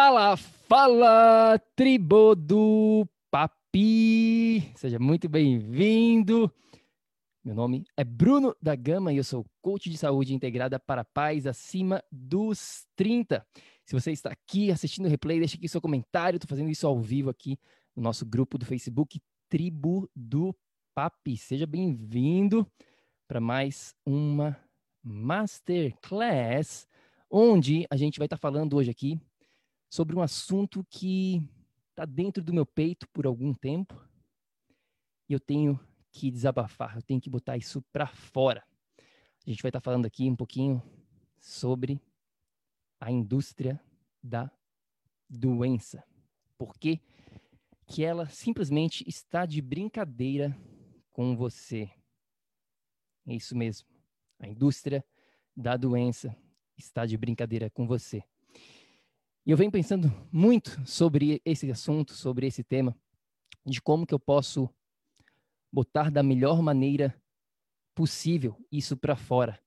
Fala, fala, tribo do Papi! Seja muito bem-vindo. Meu nome é Bruno da Gama e eu sou coach de saúde integrada para pais acima dos 30. Se você está aqui assistindo o replay, deixe aqui seu comentário. Estou fazendo isso ao vivo aqui no nosso grupo do Facebook Tribo do Papi. Seja bem-vindo para mais uma Masterclass, onde a gente vai estar falando hoje aqui sobre um assunto que está dentro do meu peito por algum tempo e eu tenho que desabafar, eu tenho que botar isso para fora. A gente vai estar falando aqui um pouquinho sobre a indústria da doença. Por que que ela simplesmente está de brincadeira com você? É isso mesmo. A indústria da doença está de brincadeira com você. E eu venho pensando muito sobre esse assunto, sobre esse tema, de como que eu posso botar da melhor maneira possível isso para fora.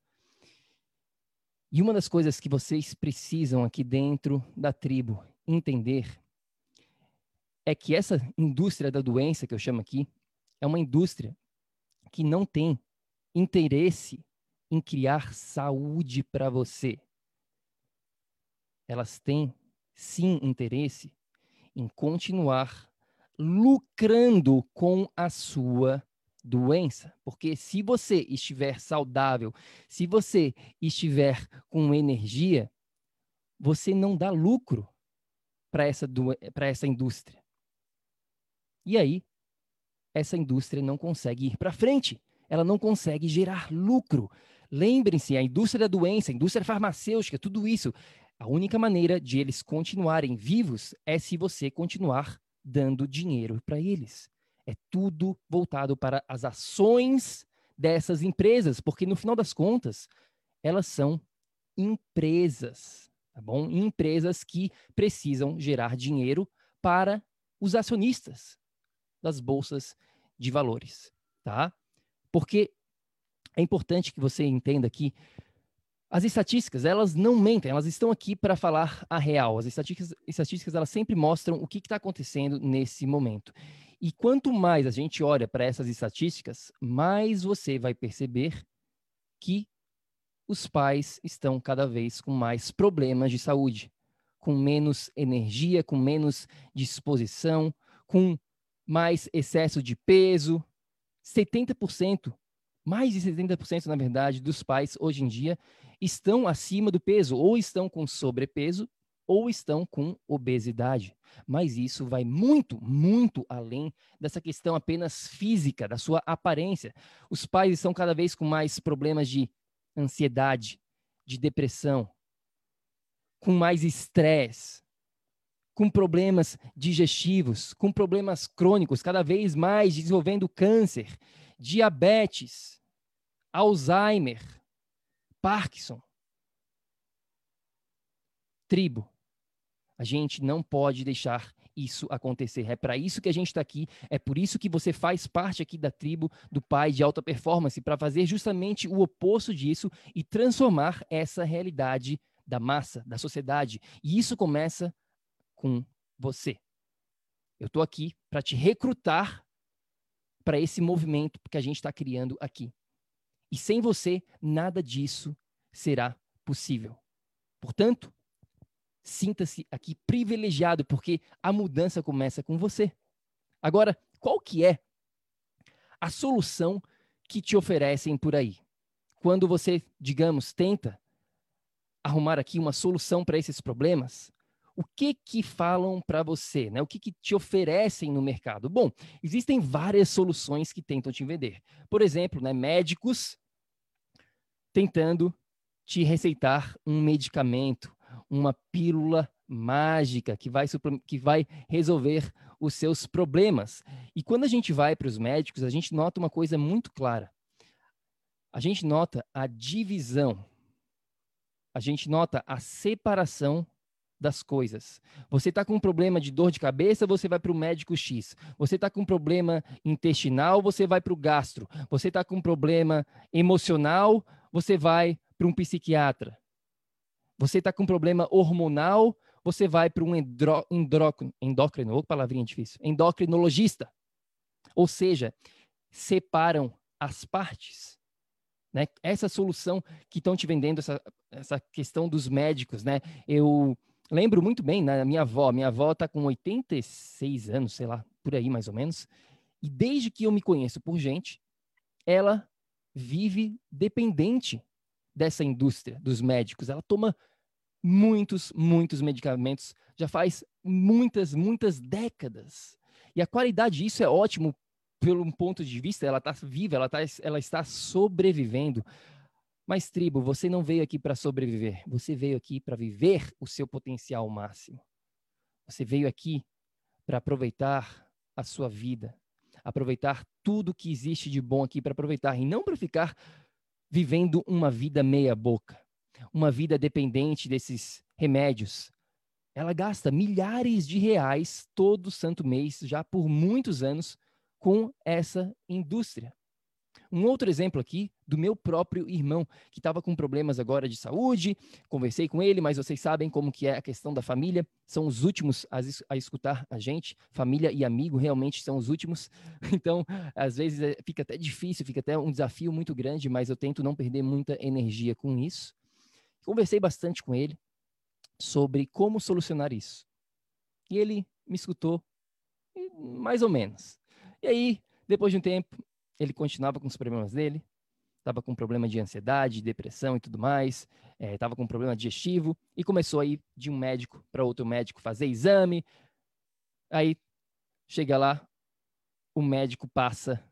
E uma das coisas que vocês precisam aqui dentro da tribo entender é que essa indústria da doença que eu chamo aqui é uma indústria que não tem interesse em criar saúde para você. Elas têm sim interesse em continuar lucrando com a sua doença. Porque se você estiver saudável, se você estiver com energia, você não dá lucro para essa, essa indústria. E aí, essa indústria não consegue ir para frente, ela não consegue gerar lucro. Lembrem-se, a indústria da doença, a indústria farmacêutica, tudo isso a única maneira de eles continuarem vivos é se você continuar dando dinheiro para eles. É tudo voltado para as ações dessas empresas, porque no final das contas, elas são empresas, tá bom? Empresas que precisam gerar dinheiro para os acionistas das bolsas de valores, tá? Porque é importante que você entenda que as estatísticas, elas não mentem, elas estão aqui para falar a real. As estatísticas, estatísticas elas sempre mostram o que está acontecendo nesse momento. E quanto mais a gente olha para essas estatísticas, mais você vai perceber que os pais estão cada vez com mais problemas de saúde, com menos energia, com menos disposição, com mais excesso de peso. 70%, mais de 70%, na verdade, dos pais hoje em dia estão acima do peso, ou estão com sobrepeso, ou estão com obesidade. Mas isso vai muito, muito além dessa questão apenas física, da sua aparência. Os pais estão cada vez com mais problemas de ansiedade, de depressão, com mais estresse, com problemas digestivos, com problemas crônicos, cada vez mais desenvolvendo câncer, diabetes, Alzheimer, Parkinson. Tribo. A gente não pode deixar isso acontecer. É para isso que a gente está aqui. É por isso que você faz parte aqui da tribo do pai de alta performance para fazer justamente o oposto disso e transformar essa realidade da massa, da sociedade. E isso começa com você. Eu estou aqui para te recrutar para esse movimento que a gente está criando aqui. E sem você, nada disso será possível. Portanto, sinta-se aqui privilegiado, porque a mudança começa com você. Agora, qual que é a solução que te oferecem por aí? Quando você, digamos, tenta arrumar aqui uma solução para esses problemas, o que que falam para você, né? O que que te oferecem no mercado? Bom, existem várias soluções que tentam te vender. Por exemplo, né, médicos tentando te receitar um medicamento, uma pílula mágica que vai, que vai resolver os seus problemas. E quando a gente vai para os médicos, a gente nota uma coisa muito clara. A gente nota a divisão, a gente nota a separação das coisas. Você está com um problema de dor de cabeça, você vai para o médico X. Você está com um problema intestinal, você vai para o gastro. Você está com um problema emocional, você vai para um psiquiatra. Você está com um problema hormonal, você vai para um endro, endócrino, palavrinha difícil, endocrinologista. Ou seja, separam as partes. Né? Essa solução que estão te vendendo, essa, essa questão dos médicos, né? Eu lembro muito bem, na né, minha avó, minha avó está com 86 anos, sei lá, por aí mais ou menos, e desde que eu me conheço por gente, ela vive dependente dessa indústria dos médicos. Ela toma muitos, muitos medicamentos já faz muitas, muitas décadas. E a qualidade disso é ótimo pelo ponto de vista, ela está viva, ela, tá, ela está sobrevivendo. Mas, tribo, você não veio aqui para sobreviver, você veio aqui para viver o seu potencial máximo. Você veio aqui para aproveitar a sua vida, aproveitar tudo que existe de bom aqui para aproveitar, e não para ficar vivendo uma vida meia-boca, uma vida dependente desses remédios. Ela gasta milhares de reais todo santo mês, já por muitos anos, com essa indústria. Um outro exemplo aqui do meu próprio irmão, que estava com problemas agora de saúde, conversei com ele, mas vocês sabem como que é a questão da família, são os últimos a, a escutar a gente, família e amigo realmente são os últimos, então às vezes é, fica até difícil, fica até um desafio muito grande, mas eu tento não perder muita energia com isso. Conversei bastante com ele sobre como solucionar isso. E ele me escutou mais ou menos. E aí, depois de um tempo, ele continuava com os problemas dele, estava com problema de ansiedade, depressão e tudo mais, estava é, com problema digestivo e começou a ir de um médico para outro médico fazer exame. Aí chega lá, o médico passa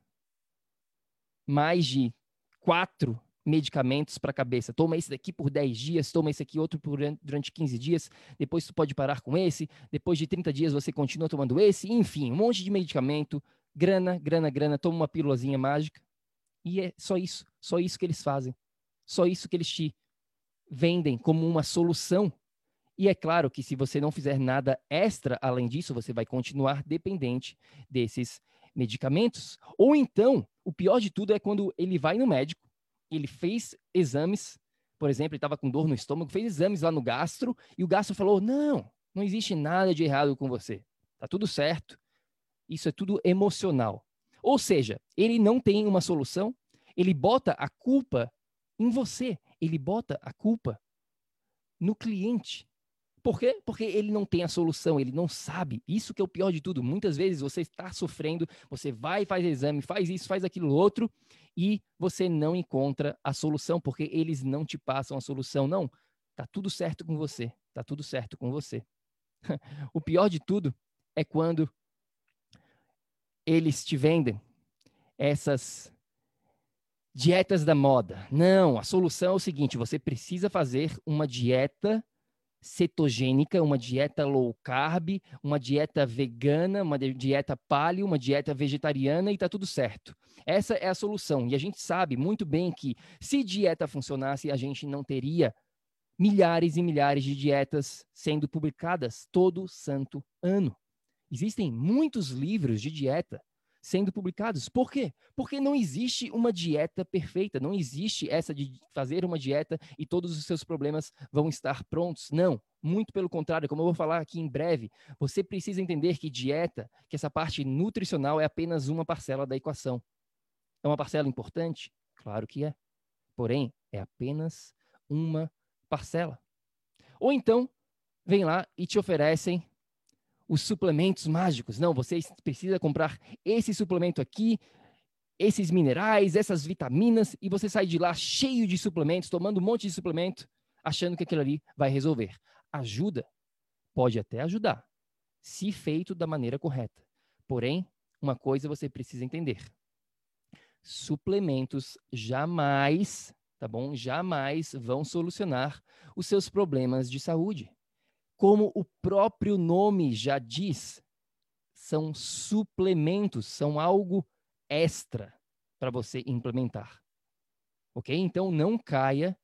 mais de quatro medicamentos para a cabeça. Toma esse daqui por 10 dias, toma esse aqui outro por, durante 15 dias, depois tu pode parar com esse, depois de 30 dias você continua tomando esse, enfim, um monte de medicamento grana, grana, grana, toma uma pílulazinha mágica. E é só isso, só isso que eles fazem. Só isso que eles te vendem como uma solução. E é claro que se você não fizer nada extra além disso, você vai continuar dependente desses medicamentos. Ou então, o pior de tudo é quando ele vai no médico, ele fez exames, por exemplo, ele estava com dor no estômago, fez exames lá no gastro, e o gastro falou: não, não existe nada de errado com você. Tá tudo certo. Isso é tudo emocional. Ou seja, ele não tem uma solução, ele bota a culpa em você, ele bota a culpa no cliente. Por quê? Porque ele não tem a solução, ele não sabe. Isso que é o pior de tudo. Muitas vezes você está sofrendo, você vai, faz exame, faz isso, faz aquilo outro, e você não encontra a solução, porque eles não te passam a solução. Não, tá tudo certo com você, tá tudo certo com você. o pior de tudo é quando eles te vendem essas dietas da moda. Não, a solução é o seguinte: você precisa fazer uma dieta cetogênica, uma dieta low carb, uma dieta vegana, uma dieta paleo, uma dieta vegetariana e tá tudo certo. Essa é a solução. E a gente sabe muito bem que se dieta funcionasse, a gente não teria milhares e milhares de dietas sendo publicadas todo santo ano. Existem muitos livros de dieta sendo publicados. Por quê? Porque não existe uma dieta perfeita, não existe essa de fazer uma dieta e todos os seus problemas vão estar prontos. Não, muito pelo contrário, como eu vou falar aqui em breve, você precisa entender que dieta, que essa parte nutricional é apenas uma parcela da equação. É uma parcela importante? Claro que é. Porém, é apenas uma parcela. Ou então, vem lá e te oferecem os suplementos mágicos. Não, você precisa comprar esse suplemento aqui, esses minerais, essas vitaminas, e você sai de lá cheio de suplementos, tomando um monte de suplemento, achando que aquilo ali vai resolver. Ajuda? Pode até ajudar, se feito da maneira correta. Porém, uma coisa você precisa entender: suplementos jamais, tá bom? Jamais vão solucionar os seus problemas de saúde como o próprio nome já diz, são suplementos, são algo extra para você implementar. Ok? Então não caia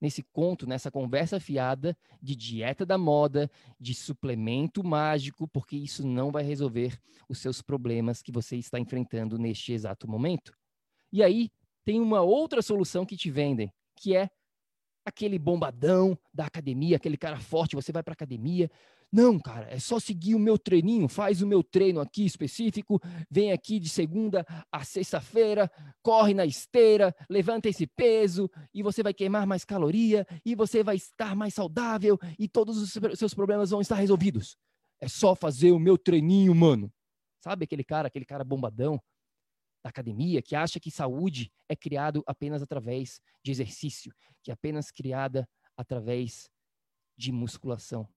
nesse conto, nessa conversa fiada de dieta da moda, de suplemento mágico, porque isso não vai resolver os seus problemas que você está enfrentando neste exato momento. E aí tem uma outra solução que te vendem, que é aquele bombadão da academia, aquele cara forte, você vai para academia. Não, cara, é só seguir o meu treininho, faz o meu treino aqui específico, vem aqui de segunda a sexta-feira, corre na esteira, levanta esse peso e você vai queimar mais caloria e você vai estar mais saudável e todos os seus problemas vão estar resolvidos. É só fazer o meu treininho, mano. Sabe aquele cara, aquele cara bombadão da academia que acha que saúde é criado apenas através de exercício, que é apenas criada através de musculação.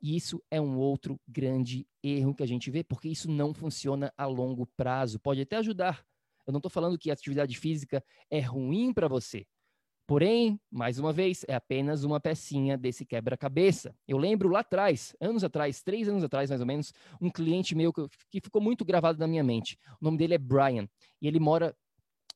E isso é um outro grande erro que a gente vê, porque isso não funciona a longo prazo. Pode até ajudar. Eu não estou falando que a atividade física é ruim para você. Porém, mais uma vez, é apenas uma pecinha desse quebra-cabeça. Eu lembro lá atrás, anos atrás, três anos atrás mais ou menos, um cliente meu que ficou muito gravado na minha mente. O nome dele é Brian e ele mora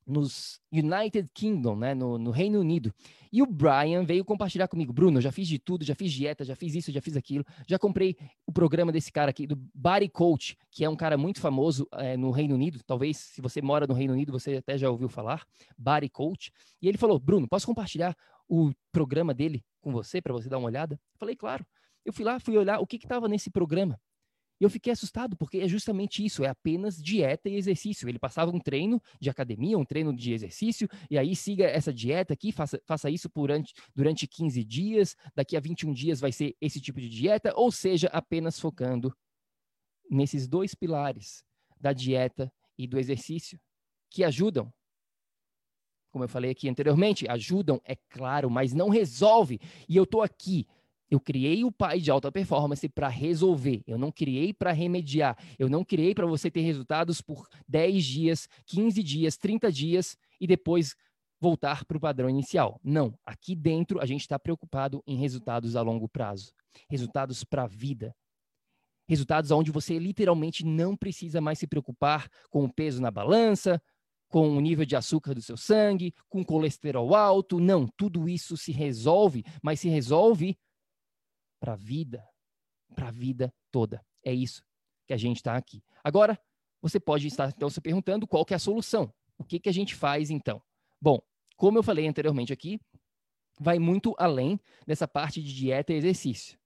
nos United Kingdom, né, no, no, Reino Unido. E o Brian veio compartilhar comigo, Bruno, já fiz de tudo, já fiz dieta, já fiz isso, já fiz aquilo, já comprei o programa desse cara aqui, do Body Coach, que é um cara muito famoso é, no Reino Unido, talvez se você mora no Reino Unido, você até já ouviu falar, Body Coach. E ele falou, Bruno, posso compartilhar o programa dele com você, para você dar uma olhada? Eu falei, claro. Eu fui lá, fui olhar o que estava nesse programa. E eu fiquei assustado, porque é justamente isso, é apenas dieta e exercício. Ele passava um treino de academia, um treino de exercício, e aí siga essa dieta aqui, faça, faça isso durante, durante 15 dias, daqui a 21 dias vai ser esse tipo de dieta, ou seja, apenas focando nesses dois pilares da dieta e do exercício, que ajudam. Como eu falei aqui anteriormente, ajudam, é claro, mas não resolve. E eu estou aqui eu criei o pai de alta performance para resolver. Eu não criei para remediar. Eu não criei para você ter resultados por 10 dias, 15 dias, 30 dias e depois voltar para o padrão inicial. Não. Aqui dentro a gente está preocupado em resultados a longo prazo, resultados para a vida. Resultados onde você literalmente não precisa mais se preocupar com o peso na balança, com o nível de açúcar do seu sangue, com colesterol alto. Não, tudo isso se resolve, mas se resolve para a vida, para a vida toda. É isso que a gente está aqui. Agora, você pode estar então se perguntando qual que é a solução. O que, que a gente faz então? Bom, como eu falei anteriormente aqui, vai muito além dessa parte de dieta e exercício.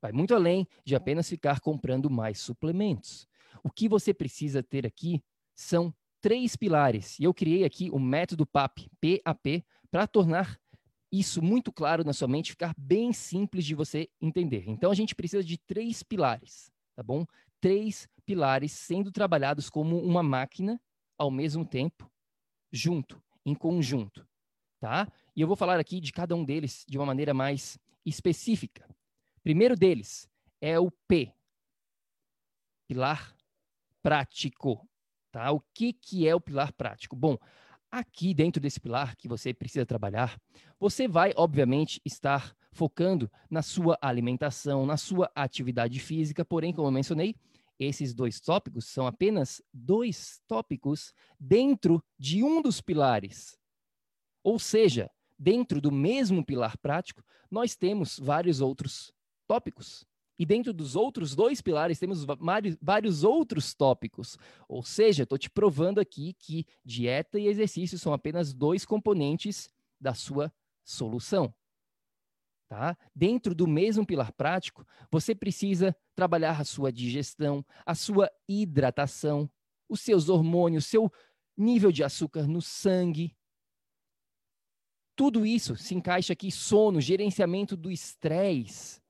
Vai muito além de apenas ficar comprando mais suplementos. O que você precisa ter aqui são três pilares. E eu criei aqui o método PAP, PAP, para tornar isso muito claro na sua mente, ficar bem simples de você entender. Então a gente precisa de três pilares, tá bom? Três pilares sendo trabalhados como uma máquina ao mesmo tempo, junto, em conjunto, tá? E eu vou falar aqui de cada um deles de uma maneira mais específica. Primeiro deles é o P, pilar prático, tá? O que que é o pilar prático? Bom, aqui dentro desse pilar que você precisa trabalhar, você vai, obviamente, estar focando na sua alimentação, na sua atividade física, porém, como eu mencionei, esses dois tópicos são apenas dois tópicos dentro de um dos pilares. Ou seja, dentro do mesmo pilar prático, nós temos vários outros tópicos. E dentro dos outros dois pilares, temos vários outros tópicos. Ou seja, estou te provando aqui que dieta e exercício são apenas dois componentes da sua solução. Tá? Dentro do mesmo pilar prático, você precisa trabalhar a sua digestão, a sua hidratação, os seus hormônios, seu nível de açúcar no sangue. Tudo isso se encaixa aqui sono, gerenciamento do estresse,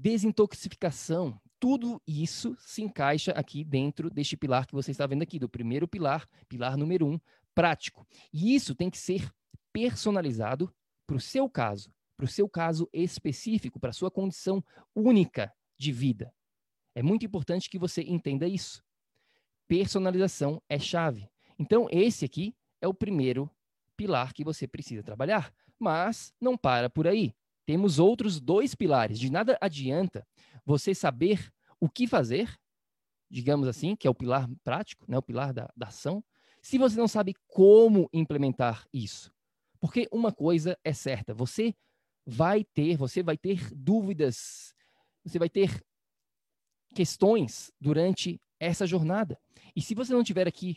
desintoxicação. Tudo isso se encaixa aqui dentro deste pilar que você está vendo aqui, do primeiro pilar, pilar número um, prático. E isso tem que ser personalizado para o seu caso, para o seu caso específico, para a sua condição única de vida. É muito importante que você entenda isso. Personalização é chave. Então, esse aqui é o primeiro pilar que você precisa trabalhar. Mas não para por aí temos outros dois pilares. De nada adianta você saber o que fazer, digamos assim, que é o pilar prático, né, o pilar da, da ação, se você não sabe como implementar isso. Porque uma coisa é certa, você vai ter, você vai ter dúvidas, você vai ter questões durante essa jornada. E se você não tiver aqui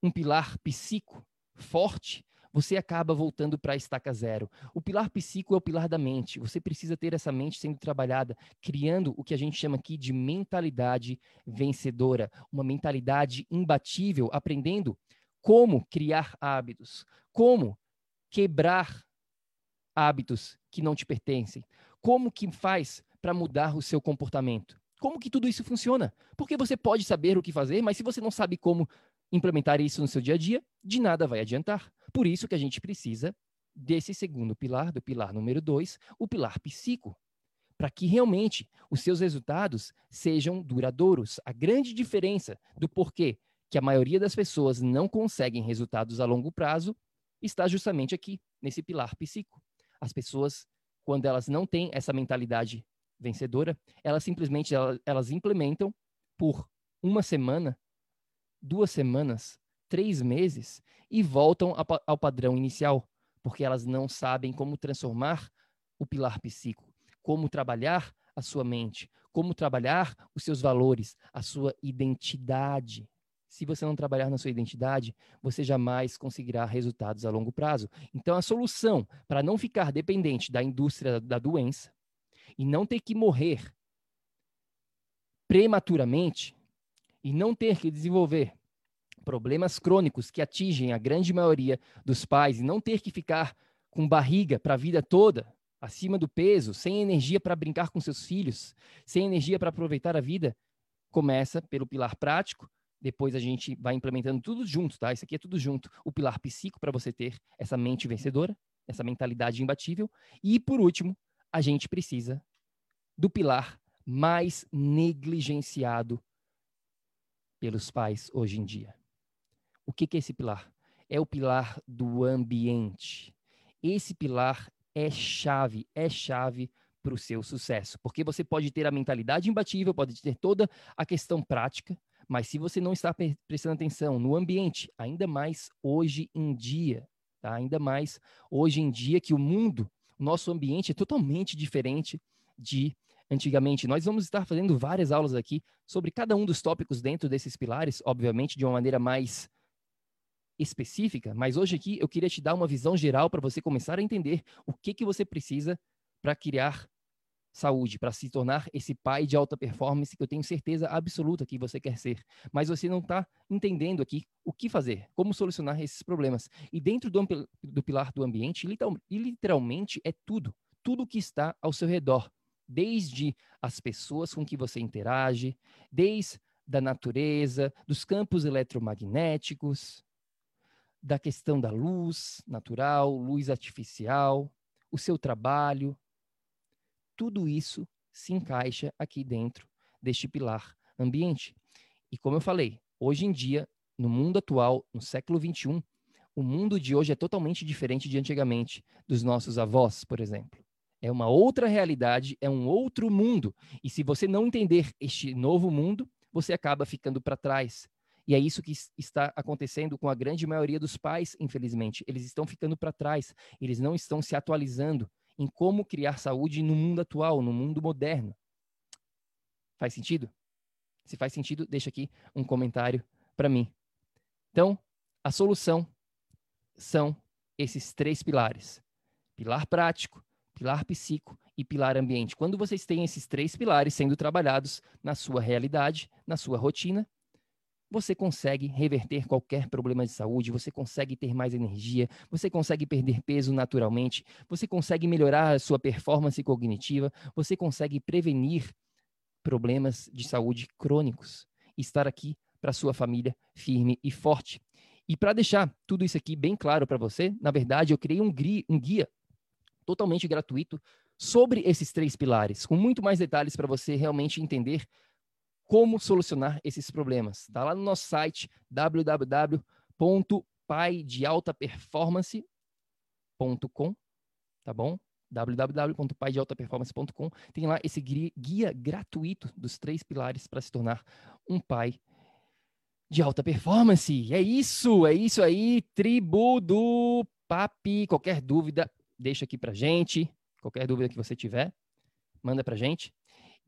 um pilar psíquico forte, você acaba voltando para a estaca zero. O pilar psíquico é o pilar da mente. Você precisa ter essa mente sendo trabalhada, criando o que a gente chama aqui de mentalidade vencedora, uma mentalidade imbatível, aprendendo como criar hábitos, como quebrar hábitos que não te pertencem, como que faz para mudar o seu comportamento. Como que tudo isso funciona? Porque você pode saber o que fazer, mas se você não sabe como implementar isso no seu dia a dia, de nada vai adiantar. Por isso que a gente precisa desse segundo pilar, do pilar número dois, o pilar psíquico, para que realmente os seus resultados sejam duradouros. A grande diferença do porquê que a maioria das pessoas não conseguem resultados a longo prazo está justamente aqui, nesse pilar psíquico. As pessoas, quando elas não têm essa mentalidade vencedora, elas simplesmente elas, implementam por uma semana duas semanas, três meses e voltam ao padrão inicial, porque elas não sabem como transformar o pilar psíquico, como trabalhar a sua mente, como trabalhar os seus valores, a sua identidade. Se você não trabalhar na sua identidade, você jamais conseguirá resultados a longo prazo. Então, a solução para não ficar dependente da indústria da doença e não ter que morrer prematuramente e não ter que desenvolver problemas crônicos que atingem a grande maioria dos pais e não ter que ficar com barriga para a vida toda, acima do peso, sem energia para brincar com seus filhos, sem energia para aproveitar a vida, começa pelo pilar prático, depois a gente vai implementando tudo junto, tá? Isso aqui é tudo junto. O pilar psíquico para você ter essa mente vencedora, essa mentalidade imbatível, e por último, a gente precisa do pilar mais negligenciado pelos pais hoje em dia. O que, que é esse pilar? É o pilar do ambiente. Esse pilar é chave, é chave para o seu sucesso, porque você pode ter a mentalidade imbatível, pode ter toda a questão prática, mas se você não está prestando atenção no ambiente, ainda mais hoje em dia, tá? ainda mais hoje em dia que o mundo, o nosso ambiente é totalmente diferente de antigamente. Nós vamos estar fazendo várias aulas aqui sobre cada um dos tópicos dentro desses pilares, obviamente de uma maneira mais específica, mas hoje aqui eu queria te dar uma visão geral para você começar a entender o que, que você precisa para criar saúde, para se tornar esse pai de alta performance que eu tenho certeza absoluta que você quer ser. Mas você não está entendendo aqui o que fazer, como solucionar esses problemas. E dentro do, do pilar do ambiente, literalmente é tudo, tudo que está ao seu redor desde as pessoas com que você interage, desde da natureza, dos campos eletromagnéticos, da questão da luz natural, luz artificial, o seu trabalho. Tudo isso se encaixa aqui dentro deste pilar ambiente. E como eu falei, hoje em dia, no mundo atual, no século 21, o mundo de hoje é totalmente diferente de antigamente, dos nossos avós, por exemplo. É uma outra realidade, é um outro mundo. E se você não entender este novo mundo, você acaba ficando para trás. E é isso que está acontecendo com a grande maioria dos pais, infelizmente. Eles estão ficando para trás, eles não estão se atualizando em como criar saúde no mundo atual, no mundo moderno. Faz sentido? Se faz sentido, deixa aqui um comentário para mim. Então, a solução são esses três pilares: pilar prático, pilar psíquico e pilar ambiente. Quando vocês têm esses três pilares sendo trabalhados na sua realidade, na sua rotina, você consegue reverter qualquer problema de saúde, você consegue ter mais energia, você consegue perder peso naturalmente, você consegue melhorar a sua performance cognitiva, você consegue prevenir problemas de saúde crônicos estar aqui para sua família firme e forte. E para deixar tudo isso aqui bem claro para você, na verdade, eu criei um guia totalmente gratuito sobre esses três pilares, com muito mais detalhes para você realmente entender como solucionar esses problemas. Está lá no nosso site www.paidealtaperformance.com, tá bom? www.paidealtaperformance.com tem lá esse guia gratuito dos três pilares para se tornar um pai de alta performance. É isso, é isso aí, tribo do Papi. Qualquer dúvida, deixa aqui para gente. Qualquer dúvida que você tiver, manda para gente.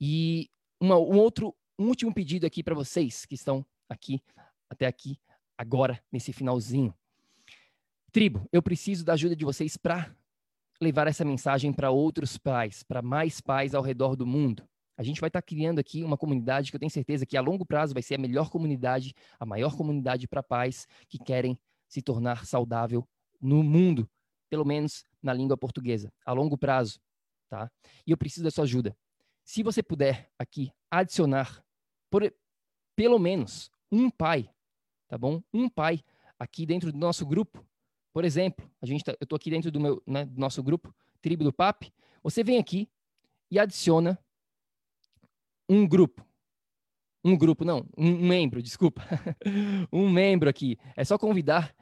E uma, um outro um último pedido aqui para vocês que estão aqui até aqui agora nesse finalzinho. Tribo, eu preciso da ajuda de vocês para levar essa mensagem para outros pais, para mais pais ao redor do mundo. A gente vai estar tá criando aqui uma comunidade que eu tenho certeza que a longo prazo vai ser a melhor comunidade, a maior comunidade para pais que querem se tornar saudável no mundo, pelo menos na língua portuguesa, a longo prazo, tá? E eu preciso da sua ajuda. Se você puder aqui adicionar por, pelo menos um pai, tá bom? Um pai aqui dentro do nosso grupo. Por exemplo, a gente tá, eu estou aqui dentro do, meu, né, do nosso grupo, Tribo do PAP. Você vem aqui e adiciona um grupo. Um grupo, não, um membro, desculpa. um membro aqui. É só convidar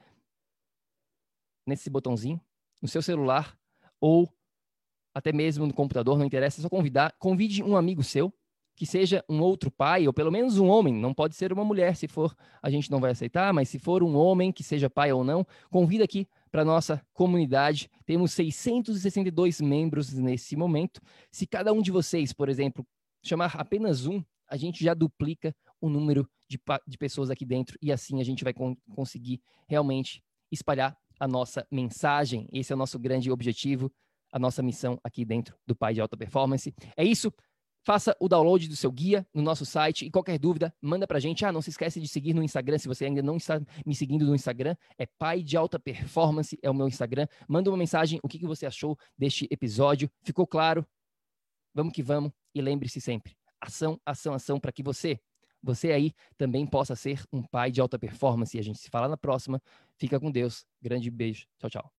nesse botãozinho, no seu celular, ou até mesmo no computador, não interessa, é só convidar. Convide um amigo seu, que seja um outro pai, ou pelo menos um homem, não pode ser uma mulher, se for, a gente não vai aceitar, mas se for um homem, que seja pai ou não, convida aqui para nossa comunidade. Temos 662 membros nesse momento. Se cada um de vocês, por exemplo, chamar apenas um, a gente já duplica o número de, de pessoas aqui dentro e assim a gente vai con conseguir realmente espalhar a nossa mensagem. Esse é o nosso grande objetivo, a nossa missão aqui dentro do Pai de Alta Performance. É isso. Faça o download do seu guia no nosso site e qualquer dúvida, manda pra gente. Ah, não se esquece de seguir no Instagram, se você ainda não está me seguindo no Instagram, é Pai de Alta Performance, é o meu Instagram. Manda uma mensagem, o que, que você achou deste episódio. Ficou claro? Vamos que vamos e lembre-se sempre, ação, ação, ação para que você, você aí também possa ser um pai de alta performance. E a gente se fala na próxima. Fica com Deus. Grande beijo. Tchau, tchau.